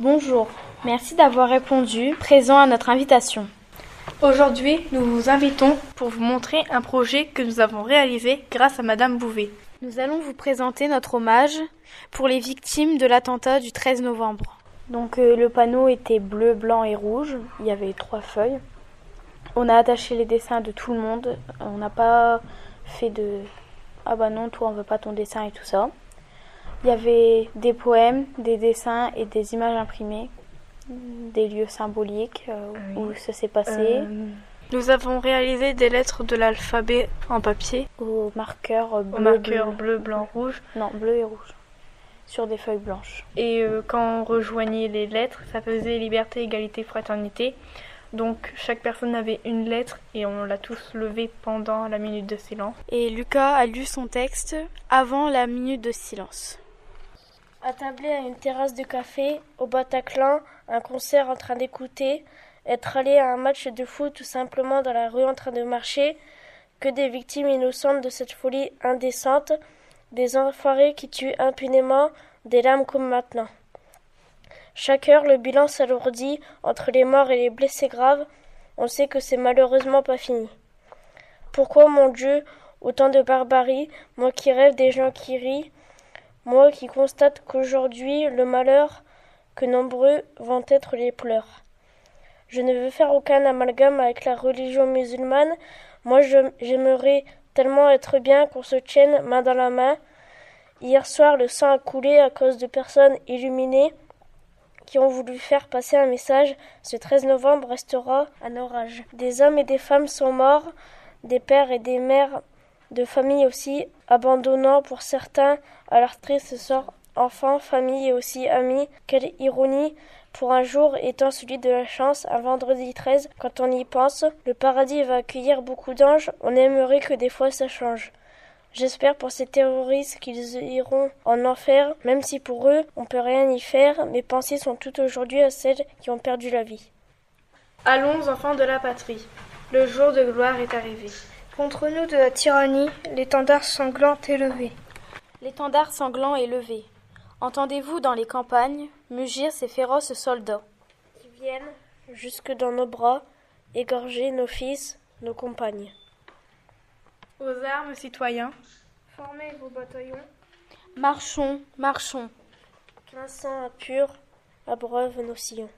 Bonjour, merci d'avoir répondu présent à notre invitation. Aujourd'hui, nous vous invitons pour vous montrer un projet que nous avons réalisé grâce à Madame Bouvet. Nous allons vous présenter notre hommage pour les victimes de l'attentat du 13 novembre. Donc euh, le panneau était bleu, blanc et rouge. Il y avait trois feuilles. On a attaché les dessins de tout le monde. On n'a pas fait de ah bah non, toi on veut pas ton dessin et tout ça. Il y avait des poèmes, des dessins et des images imprimées, des lieux symboliques euh, où ça s'est passé. Euh, nous avons réalisé des lettres de l'alphabet en papier. Au marqueur bleu, Au marqueur bleu, blanc, rouge. Non, bleu et rouge. Sur des feuilles blanches. Et euh, quand on rejoignait les lettres, ça faisait liberté, égalité, fraternité. Donc chaque personne avait une lettre et on l'a tous levée pendant la minute de silence. Et Lucas a lu son texte avant la minute de silence. Attablé à une terrasse de café, au Bataclan, un concert en train d'écouter, être allé à un match de foot tout simplement dans la rue en train de marcher, que des victimes innocentes de cette folie indécente, des enfoirés qui tuent impunément, des lames comme maintenant. Chaque heure, le bilan s'alourdit entre les morts et les blessés graves. On sait que c'est malheureusement pas fini. Pourquoi, mon Dieu, autant de barbarie, moi qui rêve des gens qui rient, moi qui constate qu'aujourd'hui le malheur, que nombreux vont être les pleurs. Je ne veux faire aucun amalgame avec la religion musulmane. Moi, j'aimerais tellement être bien qu'on se tienne main dans la main. Hier soir, le sang a coulé à cause de personnes illuminées qui ont voulu faire passer un message. Ce 13 novembre restera un orage. Des hommes et des femmes sont morts, des pères et des mères de famille aussi, abandonnant pour certains à leur triste sort enfants, famille et aussi amis. Quelle ironie pour un jour étant celui de la chance, un vendredi 13, quand on y pense, le paradis va accueillir beaucoup d'anges, on aimerait que des fois ça change. J'espère pour ces terroristes qu'ils iront en enfer, même si pour eux on peut rien y faire, mes pensées sont toutes aujourd'hui à celles qui ont perdu la vie. Allons, enfants de la patrie, le jour de gloire est arrivé. Contre nous de la tyrannie, l'étendard sanglant est levé. L'étendard sanglant est levé. Entendez-vous dans les campagnes mugir ces féroces soldats qui viennent jusque dans nos bras égorger nos fils, nos compagnes. Aux armes, citoyens. Formez vos bataillons. Marchons, marchons. Qu'un sang impur abreuve nos sillons.